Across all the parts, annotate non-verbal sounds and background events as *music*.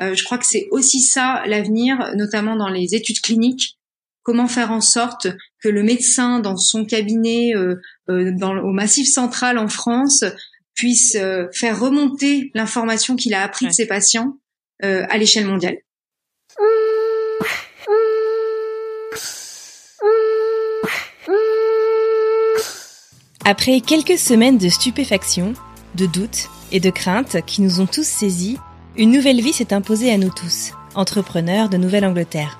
je crois que c'est aussi ça l'avenir, notamment dans les études cliniques. Comment faire en sorte que le médecin dans son cabinet dans, au Massif central en France puisse faire remonter l'information qu'il a appris de ses patients à l'échelle mondiale. Après quelques semaines de stupéfaction, de doutes et de craintes qui nous ont tous saisis, une nouvelle vie s'est imposée à nous tous, entrepreneurs de Nouvelle-Angleterre.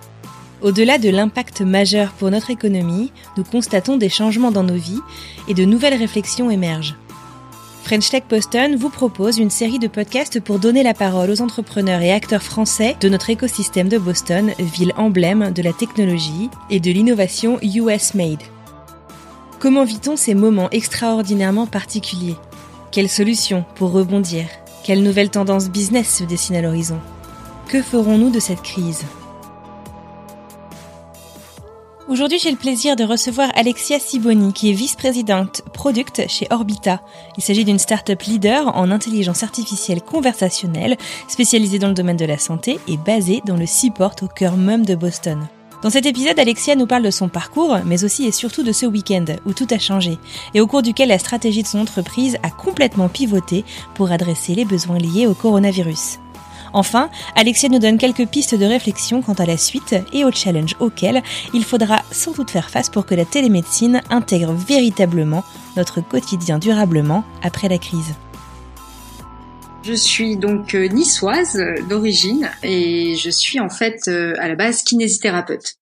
Au-delà de l'impact majeur pour notre économie, nous constatons des changements dans nos vies et de nouvelles réflexions émergent. French Tech Boston vous propose une série de podcasts pour donner la parole aux entrepreneurs et acteurs français de notre écosystème de Boston, ville emblème de la technologie et de l'innovation US Made. Comment vit-on ces moments extraordinairement particuliers? Quelles solutions pour rebondir? Quelles nouvelles tendances business se dessinent à l'horizon? Que ferons-nous de cette crise? Aujourd'hui, j'ai le plaisir de recevoir Alexia Siboni, qui est vice-présidente product chez Orbita. Il s'agit d'une start-up leader en intelligence artificielle conversationnelle, spécialisée dans le domaine de la santé et basée dans le Seaport au cœur même de Boston. Dans cet épisode, Alexia nous parle de son parcours, mais aussi et surtout de ce week-end où tout a changé et au cours duquel la stratégie de son entreprise a complètement pivoté pour adresser les besoins liés au coronavirus. Enfin, Alexia nous donne quelques pistes de réflexion quant à la suite et au challenge auquel il faudra sans doute faire face pour que la télémédecine intègre véritablement notre quotidien durablement après la crise. Je suis donc euh, niçoise euh, d'origine et je suis en fait euh, à la base kinésithérapeute.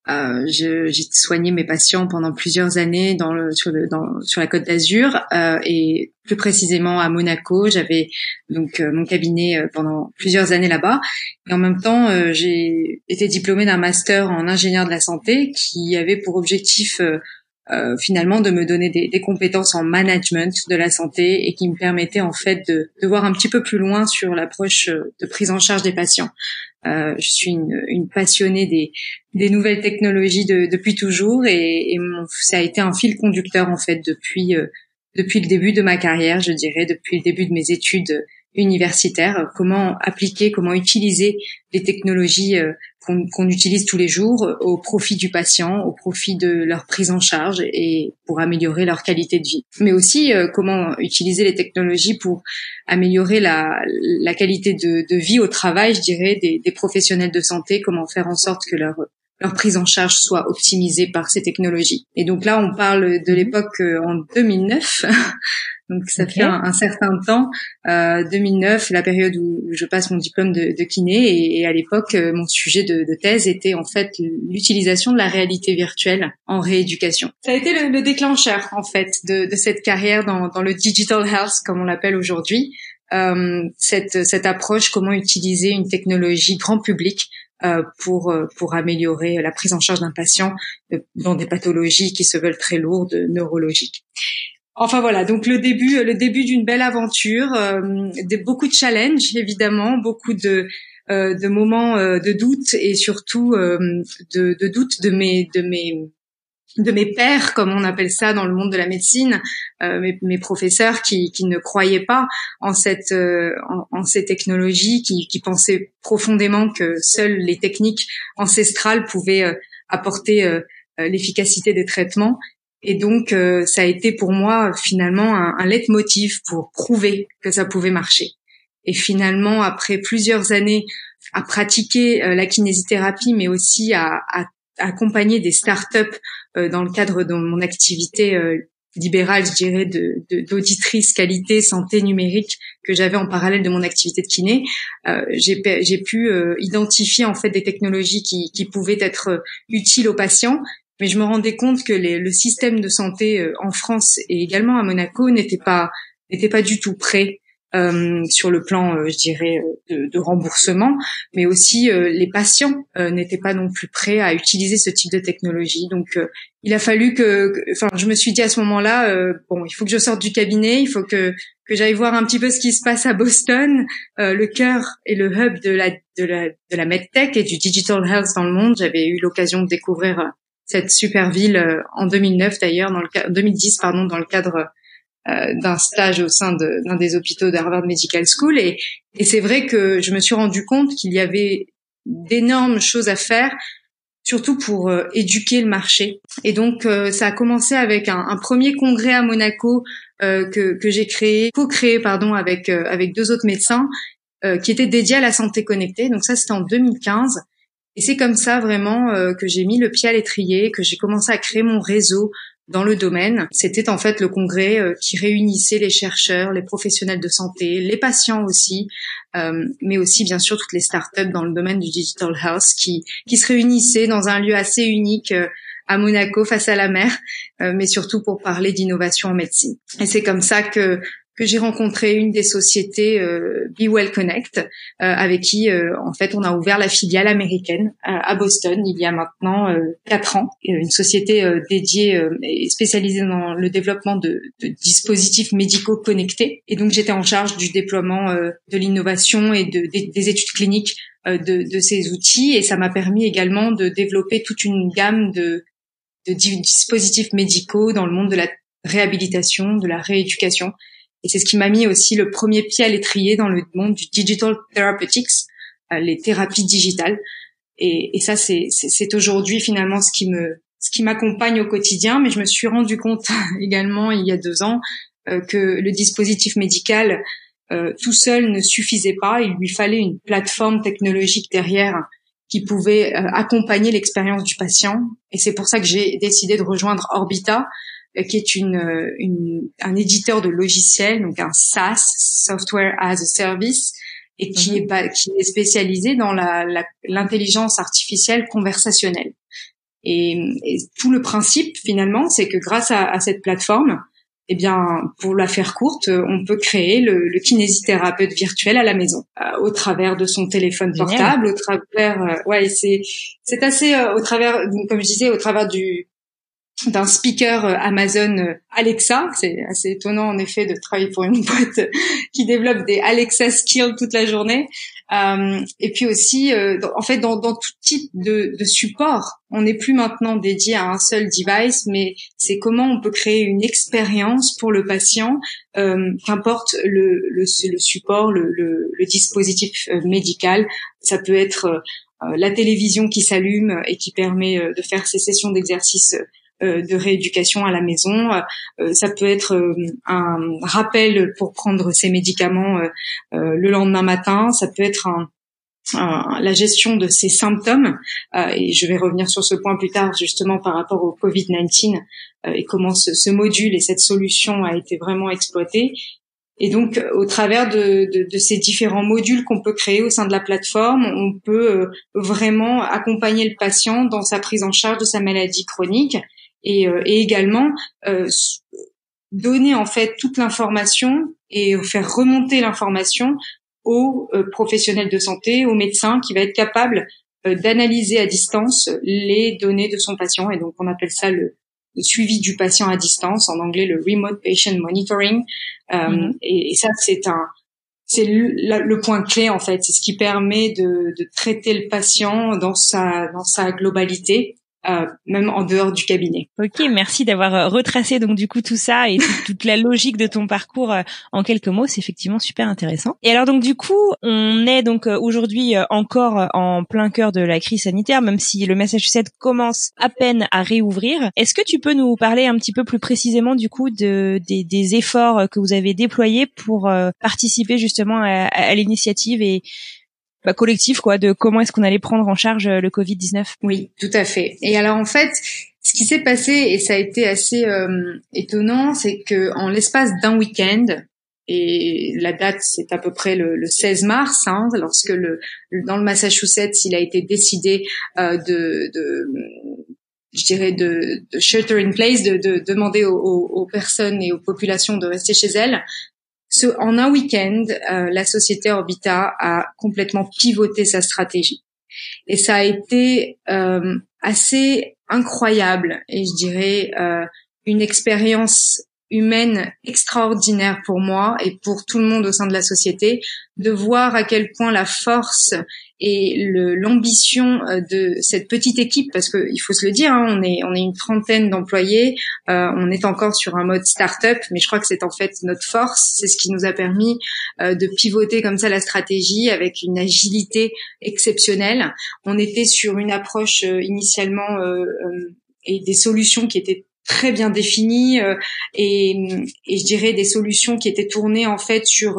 j'ai soigné mes patients pendant plusieurs années dans le, sur, le, dans, sur la Côte d'Azur et plus précisément à Monaco. J'avais donc mon cabinet pendant plusieurs années là-bas et en même temps j'ai été diplômée d'un master en ingénieur de la santé qui avait pour objectif euh, finalement de me donner des, des, compétences en management de la santé et qui me permettaient en fait de, de voir un petit peu plus loin sur l'approche euh, de prise en charge des patients. Euh, je suis une, une passionnée des, des, nouvelles technologies de, depuis toujours et, et ça a été un fil conducteur en fait depuis euh, depuis le début de ma carrière, je dirais, depuis le début de mes études universitaires, comment appliquer, comment utiliser les technologies euh, qu'on utilise tous les jours au profit du patient, au profit de leur prise en charge et pour améliorer leur qualité de vie. Mais aussi euh, comment utiliser les technologies pour améliorer la, la qualité de, de, vie au travail, je dirais, des, des, professionnels de santé, comment faire en sorte que leur leur prise en charge soit optimisée par ces technologies. Et donc là, on parle de l'époque euh, en 2009 *laughs* Donc ça fait un, certain temps, euh, 2009, la période où je passe mon diplôme de, de kiné, et, à l'époque, euh, mon sujet de, de, thèse était en fait l'utilisation de la réalité virtuelle en rééducation. Ça a été le, le déclencheur en fait de, de cette carrière dans, dans, le digital health, comme on l'appelle aujourd'hui. Euh, cette, cette approche, comment utiliser une technologie grand public euh, pour euh, pour améliorer la prise en charge d'un patient euh, dans des pathologies qui se veulent très lourdes neurologiques. Enfin voilà, donc le début, le début d'une belle aventure, euh, beaucoup de challenges évidemment, beaucoup de euh, moments euh, de doute et surtout euh, de, de doute de mes de mes de mes pères, comme on appelle ça dans le monde de la médecine, mes, mes, professeurs qui, ne croyaient pas en cette en, en, ces technologies, qui pensaient profondément que seules les techniques ancestrales pouvaient apporter l'efficacité des traitements et donc, euh, ça a été pour moi finalement un, un leitmotiv pour prouver que ça pouvait marcher. Et finalement, après plusieurs années à pratiquer euh, la kinésithérapie, mais aussi à, à, accompagner des startups euh, dans le cadre de mon activité libérale, je dirais, d'auditrice de, qualité santé numérique que j'avais en parallèle de mon activité de kiné, euh, j'ai pu identifier en fait des technologies qui, qui pouvaient être utiles aux patients mais je me rendais compte que les, le système de santé euh, en France et également à Monaco n'était pas n'était pas du tout prêt euh, sur le plan, euh, je dirais, de, de, remboursement, mais aussi euh, les patients n'étaient pas non plus prêts à utiliser ce type de technologie. Donc, il a fallu que, enfin, je me suis dit à ce moment-là, bon, il faut que je sorte du cabinet, il faut que que j'aille voir un petit peu ce qui se passe à Boston, le cœur et le hub de la de la de la medtech et du digital health dans le monde. J'avais eu l'occasion de découvrir cette super ville euh, en 2009 d'ailleurs, dans le 2010 pardon, dans le cadre d'un stage au sein d'un des hôpitaux d'Harvard Medical School et, et c'est vrai que je me suis rendu compte qu'il y avait d'énormes choses à faire surtout pour euh, éduquer le marché. Et donc euh, ça a commencé avec un, un premier congrès à Monaco euh, que, que j'ai créé, co-créé pardon avec avec deux autres médecins qui étaient dédiés à la santé connectée. Donc ça c'était en 2015. Et c'est comme ça vraiment que j'ai mis le pied à l'étrier, que j'ai commencé à créer mon réseau dans le domaine. C'était en fait le congrès euh, qui réunissait les chercheurs, les professionnels de santé, les patients aussi, euh, mais aussi bien sûr toutes les startups dans le domaine du digital health qui, qui se réunissaient dans un lieu assez unique euh, à Monaco face à la mer, mais surtout pour parler d'innovation en médecine. Et c'est comme ça que que j'ai rencontré une des sociétés euh, Be Well Connect, euh, avec qui euh, en fait on a ouvert la filiale américaine à Boston il y a maintenant quatre ans, une société dédiée et spécialisée dans le développement de, de, dispositifs médicaux connectés. Et donc j'étais en charge du déploiement de l'innovation et de, des, des études cliniques de, de, ces outils, et ça m'a permis également de développer toute une gamme de, de dispositifs médicaux dans le monde de la réhabilitation, de la rééducation et c'est ce qui m'a mis aussi le premier pied à l'étrier dans le monde du digital therapeutics, euh, les thérapies digitales. Et, ça, c'est, aujourd'hui finalement ce qui me, ce qui m'accompagne au quotidien. Mais je me suis rendu compte *laughs* également il y a deux ans euh, que le dispositif médical euh, tout seul ne suffisait pas. Il lui fallait une plateforme technologique derrière qui pouvait accompagner l'expérience du patient. Et c'est pour ça que j'ai décidé de rejoindre Orbita, qui est une, euh, une, un éditeur de logiciels, donc un SaaS, Software as a Service, et qui, mhm. est, qui est spécialisé dans l'intelligence la, artificielle conversationnelle. Et, et, tout le principe finalement, c'est que grâce à, à, cette plateforme, eh bien, pour la faire courte, on peut créer le, le kinésithérapeute virtuel à la maison, euh, au travers de son téléphone portable, au travers, ouais, c'est c'est assez au travers, comme je disais, au travers du d'un speaker euh, Amazon euh, Alexa. C'est assez étonnant en effet de travailler pour une *laughs* boîte qui développe des Alexa skills toute la journée. Euh, et puis aussi, en fait, dans, tout type de, support, on n'est plus maintenant dédié à un seul device, mais c'est comment on peut créer une expérience pour le patient, qu'importe le, support, le, le, dispositif médical. Ça peut être la télévision qui s'allume et qui permet de faire ces sessions d'exercice de rééducation à la maison. Euh, ça peut être euh, un rappel pour prendre ses médicaments le lendemain matin. Ça peut être la gestion de ses symptômes, et je vais revenir sur ce point plus tard justement par rapport au Covid-19 et comment ce, module et cette solution a été vraiment exploité. Et donc, au travers de ces différents modules qu'on peut créer au sein de la plateforme, on peut vraiment accompagner le patient dans sa prise en charge de sa maladie chronique et, euh, et également euh, donner en fait toute l'information et faire remonter l'information aux euh, professionnels de santé, aux médecins, qui va être capable d'analyser à distance les données de son patient. Et donc, on appelle ça le, suivi du patient à distance, en anglais le remote patient monitoring. Mm-hmm. et, et, ça, c'est un, c'est le, le, point clé en fait. C'est ce qui permet de, de, traiter le patient dans sa dans sa globalité euh, même en dehors du cabinet. Ok, merci d'avoir euh, retracé donc du coup tout ça et toute, la logique de ton parcours euh, en quelques mots. C'est effectivement super intéressant. Et alors donc du coup, on est donc aujourd'hui encore en plein cœur de la crise sanitaire, même si le Massachusetts commence à peine à réouvrir. Est-ce que tu peux nous parler un petit peu plus précisément du coup de, des, des efforts que vous avez déployés pour participer justement à, à l'initiative et bah, collectif quoi de comment est-ce qu'on allait prendre en charge euh, le Covid 19 Oui, tout à fait. Et alors en fait, ce qui s'est passé et ça a été assez euh, étonnant, c'est que en l'espace d'un week-end, et la date c'est à peu près le, le 16 mars, hein, lorsque le, dans le Massachusetts il a été décidé euh, de, de je dirais de, de, shelter in place, de, de demander aux, aux, personnes et aux populations de rester chez elles en un week-end, euh, la société Orbita a complètement pivoté sa stratégie. Et ça a été euh, assez incroyable et je dirais euh, une expérience humaine extraordinaire pour moi et pour tout le monde au sein de la société de voir à quel point la force et l'ambition euh, de cette petite équipe, parce que il faut se le dire, hein, on est on est une trentaine d'employés, euh, on est encore sur un mode start-up, mais je crois que c'est en fait notre force, c'est ce qui nous a permis euh, de pivoter comme ça la stratégie avec une agilité exceptionnelle. On était sur une approche initialement et des solutions qui étaient très bien définies et, et, je dirais des solutions qui étaient tournées en fait sur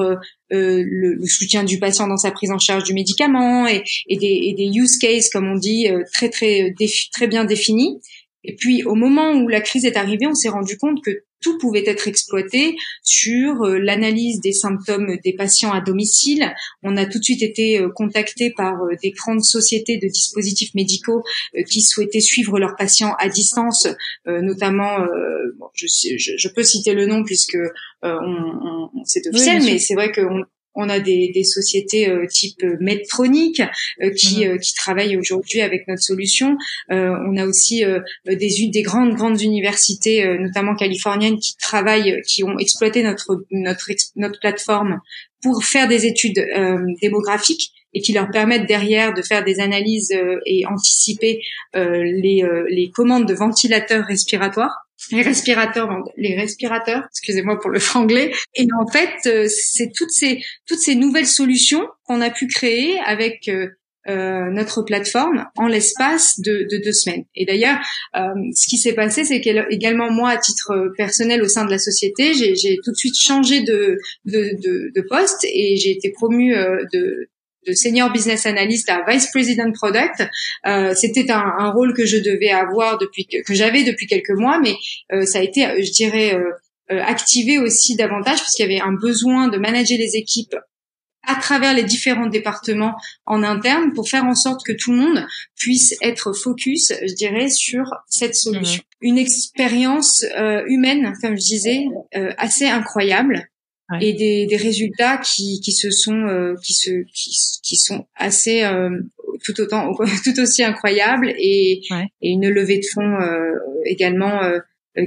euh, le, le, soutien du patient dans sa prise en charge du médicament et, des, use cases, comme on dit, euh, très très très bien définis. Et puis au moment où la crise est arrivée, on s'est rendu compte que tout pouvait être exploité sur euh, l'analyse des symptômes des patients à domicile. On a tout de suite été contacté par des grandes sociétés de dispositifs médicaux qui souhaitaient suivre leurs patients à distance, notamment, je, je, peux citer le nom puisque euh, on, on, c'est officiel, mais c'est vrai qu'on on a des, des sociétés euh, type Medtronic euh, qui, mhm. qui travaillent aujourd'hui avec notre solution. on a aussi des, des grandes grandes universités, notamment californiennes, qui travaillent, qui ont exploité notre notre notre plateforme pour faire des études démographiques et qui leur permettent derrière de faire des analyses et anticiper les, les commandes de ventilateurs respiratoires les respirateurs, les respirateurs, excusez-moi pour le *laughs* franglais. Et en fait, euh, c'est toutes ces toutes ces nouvelles solutions qu'on a pu créer avec euh, euh, notre plateforme en l'espace de, de, deux semaines. Et d'ailleurs, ce qui s'est passé, c'est qu'également moi, à titre personnel au sein de la société, j'ai tout de suite changé de, de, de, de poste et j'ai été promue de, de senior business analyst à vice president product. Euh, C'était un, un, rôle que je devais avoir depuis que, que j'avais depuis quelques mois, mais euh, ça a été, je dirais, euh, euh, activé aussi davantage puisqu'il y avait un besoin de manager les équipes à travers les différents départements en interne pour faire en sorte que tout le monde puisse être focus, je dirais, sur cette solution. Mmh. Une expérience euh, humaine, comme je disais, euh, assez incroyable et des, des, résultats qui, qui se sont euh, qui se qui, qui, sont assez euh, tout autant *laughs* tout aussi incroyables et, et une levée de fonds euh, également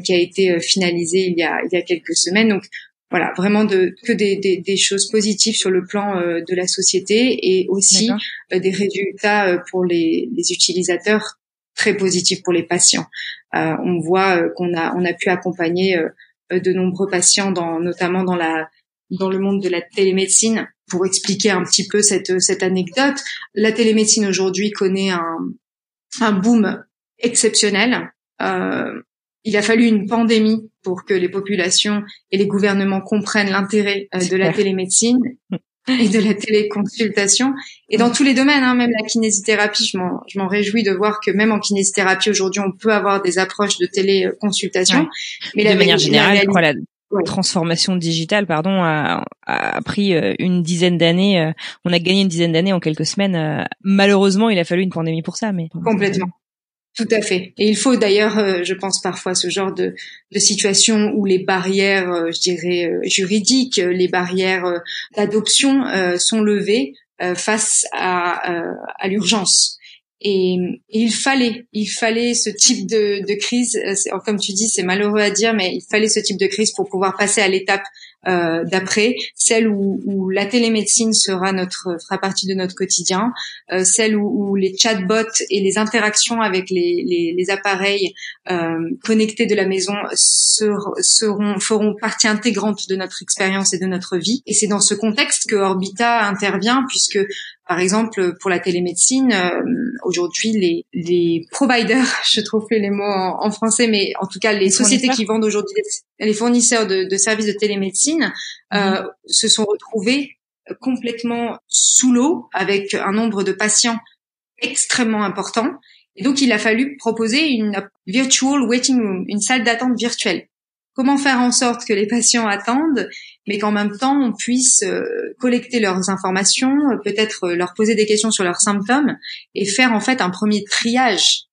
qui a été finalisée il y a il y a quelques semaines. Donc voilà vraiment de que des, des, des choses positives sur le plan de la société et aussi des résultats pour les, les utilisateurs très positifs pour les patients. On voit qu'on a on a pu accompagner euh, de nombreux patients, dans, notamment dans la dans le monde de la télémédecine. Pour expliquer un petit peu cette cette anecdote, la télémédecine aujourd'hui connaît un un boom exceptionnel. Euh, il a fallu une pandémie pour que les populations et les gouvernements comprennent l'intérêt euh, de la télémédecine *laughs* et de la téléconsultation. Et dans tous les domaines, hein, même la kinésithérapie, je m'en, je m'en réjouis de voir que même en kinésithérapie aujourd'hui, on peut avoir des approches de téléconsultation. Mais de manière générale, la, transformation digitale, pardon, a, a pris euh, une dizaine d'années. Euh, on a gagné une dizaine d'années en quelques semaines. Euh, malheureusement, il a fallu une pandémie pour ça, mais complètement. Tout à fait. Et il faut d'ailleurs, je pense parfois, ce genre de, situation où les barrières, je dirais, juridiques, les barrières d'adoption sont levées face à, à l'urgence. Et, il fallait, il fallait ce type de, de crise. Comme tu dis, c'est malheureux à dire, mais il fallait ce type de crise pour pouvoir passer à l'étape euh, d'après, celle où, où, la télémédecine sera notre fera partie de notre quotidien, euh, celle où, où, les chatbots et les interactions avec les, les, les appareils euh, connectés de la maison seront feront partie intégrante de notre expérience et de notre vie. Et c'est dans ce contexte que Orbita intervient, puisque par exemple, pour la télémédecine, euh, aujourd'hui, les, les providers, *laughs* je trouve plus les mots en, français, mais en tout cas, les, sociétés qui vendent aujourd'hui, les fournisseurs de, de, services de télémédecine, euh, mhm. se sont retrouvés complètement sous l'eau avec un nombre de patients extrêmement important. Et donc, il a fallu proposer une virtual waiting room, une salle d'attente virtuelle. Comment faire en sorte que les patients attendent, mais qu'en même temps on puisse euh, collecter leurs informations, euh, peut-être euh, leur poser des questions sur leurs symptômes et faire en fait un premier triage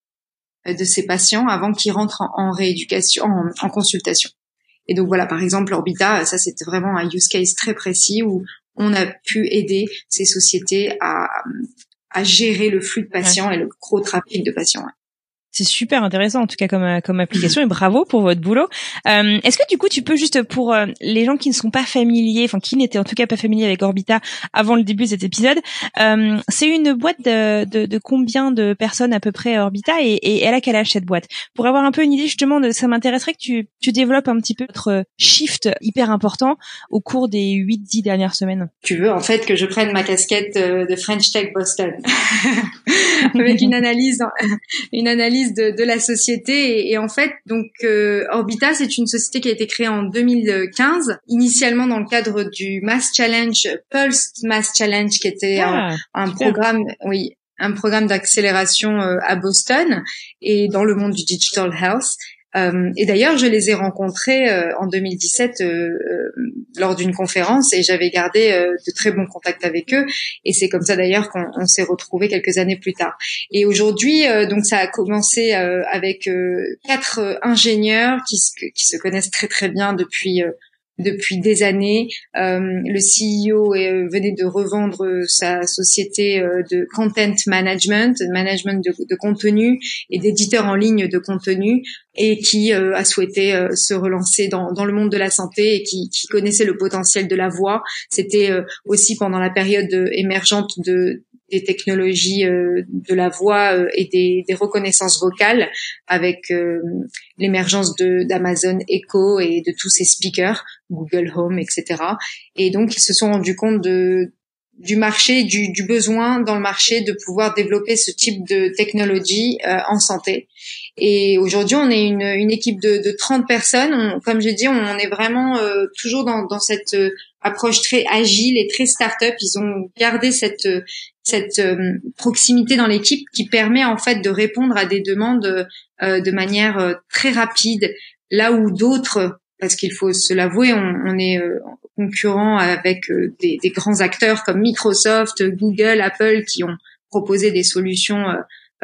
de ces patients avant qu'ils rentrent en, rééducation, en, consultation. Et donc voilà, par exemple, Orbita, ça c'était vraiment un use case très précis où on a pu aider ces sociétés à, à gérer le flux de patients et le gros trafic de patients. C'est super intéressant en tout cas comme euh, comme application et bravo pour votre boulot. Euh, Est-ce que du coup tu peux juste pour euh, les gens qui ne sont pas familiers, enfin qui n'étaient en tout cas pas familiers avec Orbita avant le début de cet épisode, euh, c'est une boîte de, de, de, combien de personnes à peu près Orbita et, et elle a quel âge cette boîte? Pour avoir un peu une idée justement de ça m'intéresserait que tu, tu développes un petit peu votre shift hyper important au cours des 8-10 dernières semaines. Tu veux en fait que je prenne ma casquette euh, de French Tech Boston *laughs* avec une analyse une analyse de, de la société. Et, et, en fait donc euh, Orbita c'est une société qui a été créée en 2015 initialement dans le cadre du Mass Challenge Pulse Mass Challenge qui était un, ah, un programme oui un programme d'accélération euh, à Boston et dans le monde du digital health. Euh, et d'ailleurs, je les ai rencontrés euh, en 2017 euh, lors d'une conférence et j'avais gardé de très bons contacts avec eux. Et c'est comme ça d'ailleurs qu'on s'est retrouvés quelques années plus tard. Et aujourd'hui, donc ça a commencé avec quatre ingénieurs qui, qui, se connaissent très très bien depuis depuis des années. Euh, le CEO est, venait de revendre sa société de content management, management de, contenu et d'éditeurs en ligne de contenu et qui euh, a souhaité euh, se relancer dans, le monde de la santé et qui, connaissait le potentiel de la voix. C'était euh, aussi pendant la période émergente de des technologies de la voix et des, des reconnaissances vocales avec l'émergence d'Amazon Echo et de tous ces speakers, Google Home, etc. Et donc ils se sont rendus compte de du marché, du, du, besoin dans le marché de pouvoir développer ce type de technologie euh, en santé. Et aujourd'hui, on est une, une équipe de, de 30 personnes. comme j'ai dit, on est vraiment euh, toujours dans, dans cette euh, approche très agile et très start-up. Ils ont gardé cette, cette proximité dans l'équipe qui permet en fait de répondre à des demandes de manière très rapide, là où d'autres parce qu'il faut se l'avouer, on, est concurrent avec euh, des, des, grands acteurs comme Microsoft, Google, Apple qui ont proposé des solutions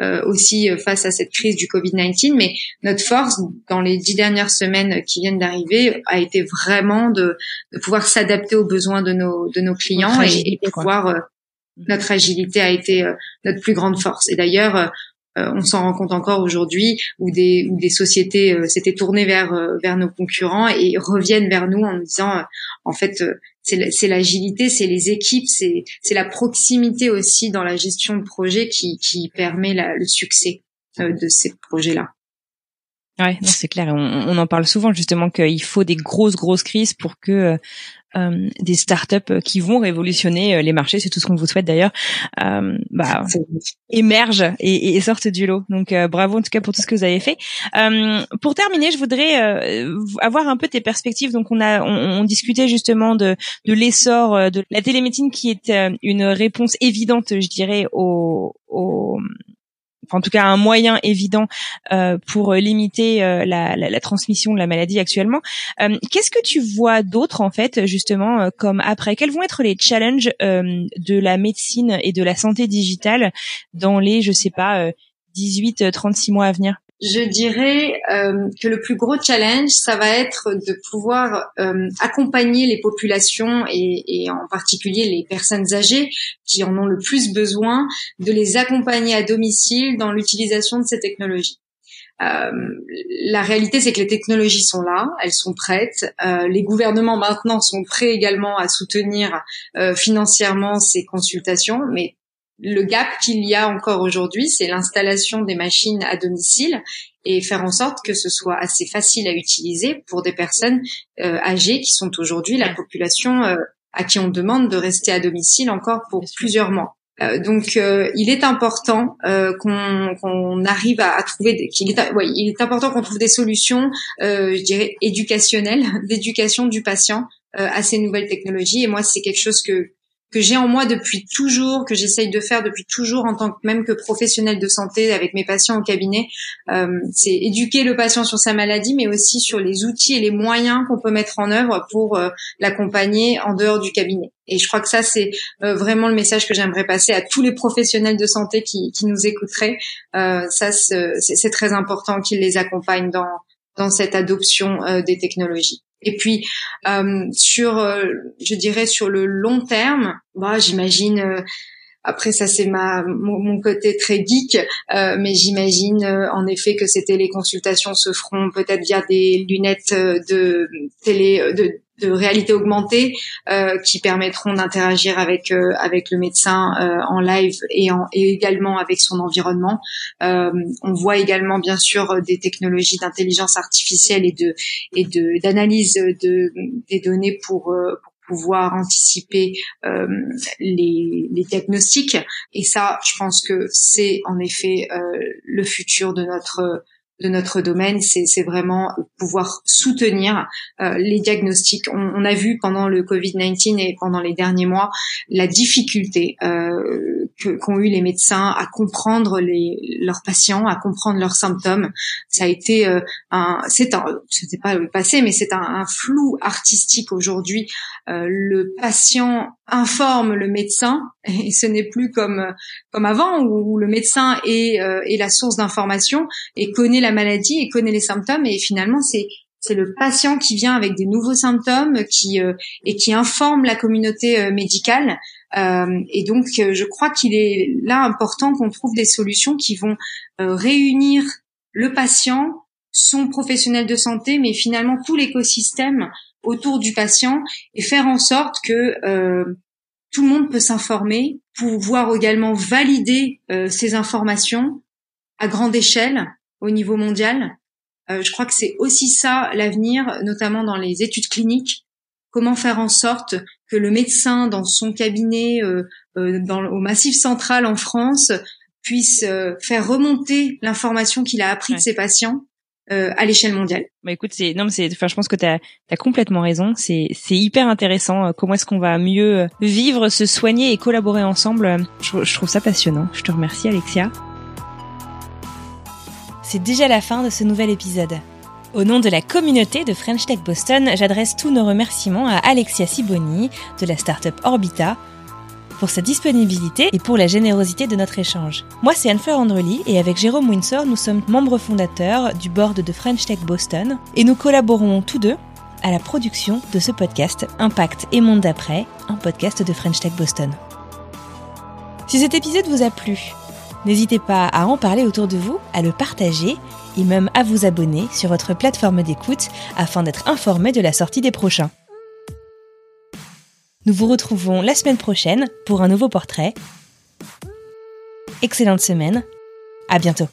euh, euh, aussi face à cette crise du Covid-19. Mais notre force dans les dix dernières semaines qui viennent d'arriver a été vraiment de, de pouvoir s'adapter aux besoins de nos, de nos clients et, pouvoir... notre agilité a été notre plus grande force. Et d'ailleurs, euh, on s'en rend compte encore aujourd'hui où des, où des sociétés euh, s'étaient tournées vers, euh, vers nos concurrents et reviennent vers nous en disant en fait c'est l'agilité, c'est les équipes, c'est la proximité aussi dans la gestion de projet qui, qui permet le succès de ces projets-là. Ouais, c'est clair. On, on, en parle souvent justement qu'il faut des grosses grosses crises pour que euh, des startups euh, qui vont révolutionner euh, les marchés, c'est tout ce qu'on vous souhaite d'ailleurs, euh, bah, émergent et, et, sortent du lot. Donc bravo en tout cas pour tout ce que vous avez fait. pour terminer, je voudrais avoir un peu tes perspectives. Donc on a on, on discutait justement de, de l'essor de la télémédecine qui est une réponse évidente, je dirais, au, au en tout cas un moyen évident euh, pour limiter euh, la, transmission de la maladie actuellement. Euh, qu'est-ce que tu vois d'autre en fait justement euh, comme après? Quels vont être les challenges euh, de la médecine et de la santé digitale dans les, je sais pas, 18-36 mois à venir? Je dirais euh, que le plus gros challenge, ça va être de pouvoir euh, accompagner les populations et, en particulier les personnes âgées qui en ont le plus besoin, de les accompagner à domicile dans l'utilisation de ces technologies. Euh, la réalité, c'est que les technologies sont là, elles sont prêtes. Les gouvernements maintenant sont prêts également à soutenir financièrement ces consultations, mais le gap qu'il y a encore aujourd'hui, c'est l'installation des machines à domicile et faire en sorte que ce soit assez facile à utiliser pour des personnes euh, âgées qui sont aujourd'hui la population euh, à qui on demande de rester à domicile encore pour plusieurs mois. Euh, donc, il est important qu'on arrive à, trouver, des, il, est, il est important qu'on trouve des solutions, je dirais, éducationnelles, *laughs* d'éducation du patient à ces nouvelles technologies. Et moi, c'est quelque chose que que j'ai en moi depuis toujours, que j'essaye de faire depuis toujours en tant que même que professionnel de santé avec mes patients au cabinet, euh, c'est éduquer le patient sur sa maladie, mais aussi sur les outils et les moyens qu'on peut mettre en œuvre pour euh, l'accompagner en dehors du cabinet. Et je crois que ça, c'est euh, vraiment le message que j'aimerais passer à tous les professionnels de santé qui, qui nous écouteraient. Euh, ça, c'est très important qu'ils les accompagnent dans, dans cette adoption des technologies. Et puis euh, sur, euh, je dirais sur le long terme, bah, j'imagine euh, après ça c'est ma mon, côté très geek, euh, mais j'imagine en effet que ces téléconsultations se feront peut-être via des lunettes de télé de de réalité augmentée euh, qui permettront d'interagir avec euh, avec le médecin euh, en live et, en, et également avec son environnement. on voit également bien sûr des technologies d'intelligence artificielle et de et de d'analyse de des données pour, pour pouvoir anticiper euh, les, les, diagnostics et ça je pense que c'est en effet euh, le futur de notre de notre domaine, c'est vraiment pouvoir soutenir euh, les diagnostics. On, a vu pendant le Covid-19 et pendant les derniers mois la difficulté euh, qu'ont eu les médecins à comprendre les, leurs patients, à comprendre leurs symptômes. Ça a été euh, un, c'est un, c'était pas le passé, mais c'est un, un, flou artistique aujourd'hui. Euh, le patient informe le médecin et ce n'est plus comme comme avant où, le médecin est, est la source d'information et connaît la maladie et connaît les symptômes et finalement c'est c'est le patient qui vient avec des nouveaux symptômes qui euh, et qui informe la communauté euh, médicale euh, et donc je crois qu'il est là important qu'on trouve des solutions qui vont réunir le patient son professionnel de santé mais finalement tout l'écosystème autour du patient et faire en sorte que tout le monde peut s'informer, pouvoir également valider ces informations à grande échelle au niveau mondial. Euh, je crois que c'est aussi ça l'avenir, notamment dans les études cliniques. Comment faire en sorte que le médecin dans son cabinet euh, euh dans, au Massif central en France puisse euh, faire remonter l'information qu'il a appris de ses patients euh, à l'échelle mondiale. Bah écoute, c'est non mais c'est enfin je pense que tu as, complètement raison, c'est c'est hyper intéressant comment est-ce qu'on va mieux vivre, se soigner et collaborer ensemble. Je, je trouve ça passionnant. Je te remercie Alexia c'est déjà la fin de ce nouvel épisode. Au nom de la communauté de French Tech Boston, j'adresse tous nos remerciements à Alexia Siboni de la startup Orbita pour sa disponibilité et pour la générosité de notre échange. Moi, c'est Anne-Fleur Andrely et avec Jérôme Windsor, nous sommes membres fondateurs du board de French Tech Boston et nous collaborons tous deux à la production de ce podcast Impact et Monde d'après, un podcast de French Tech Boston. Si cet épisode vous a plu, N'hésitez pas à en parler autour de vous, à le partager et même à vous abonner sur votre plateforme d'écoute afin d'être informé de la sortie des prochains. Nous vous retrouvons la semaine prochaine pour un nouveau portrait. Excellente semaine, à bientôt.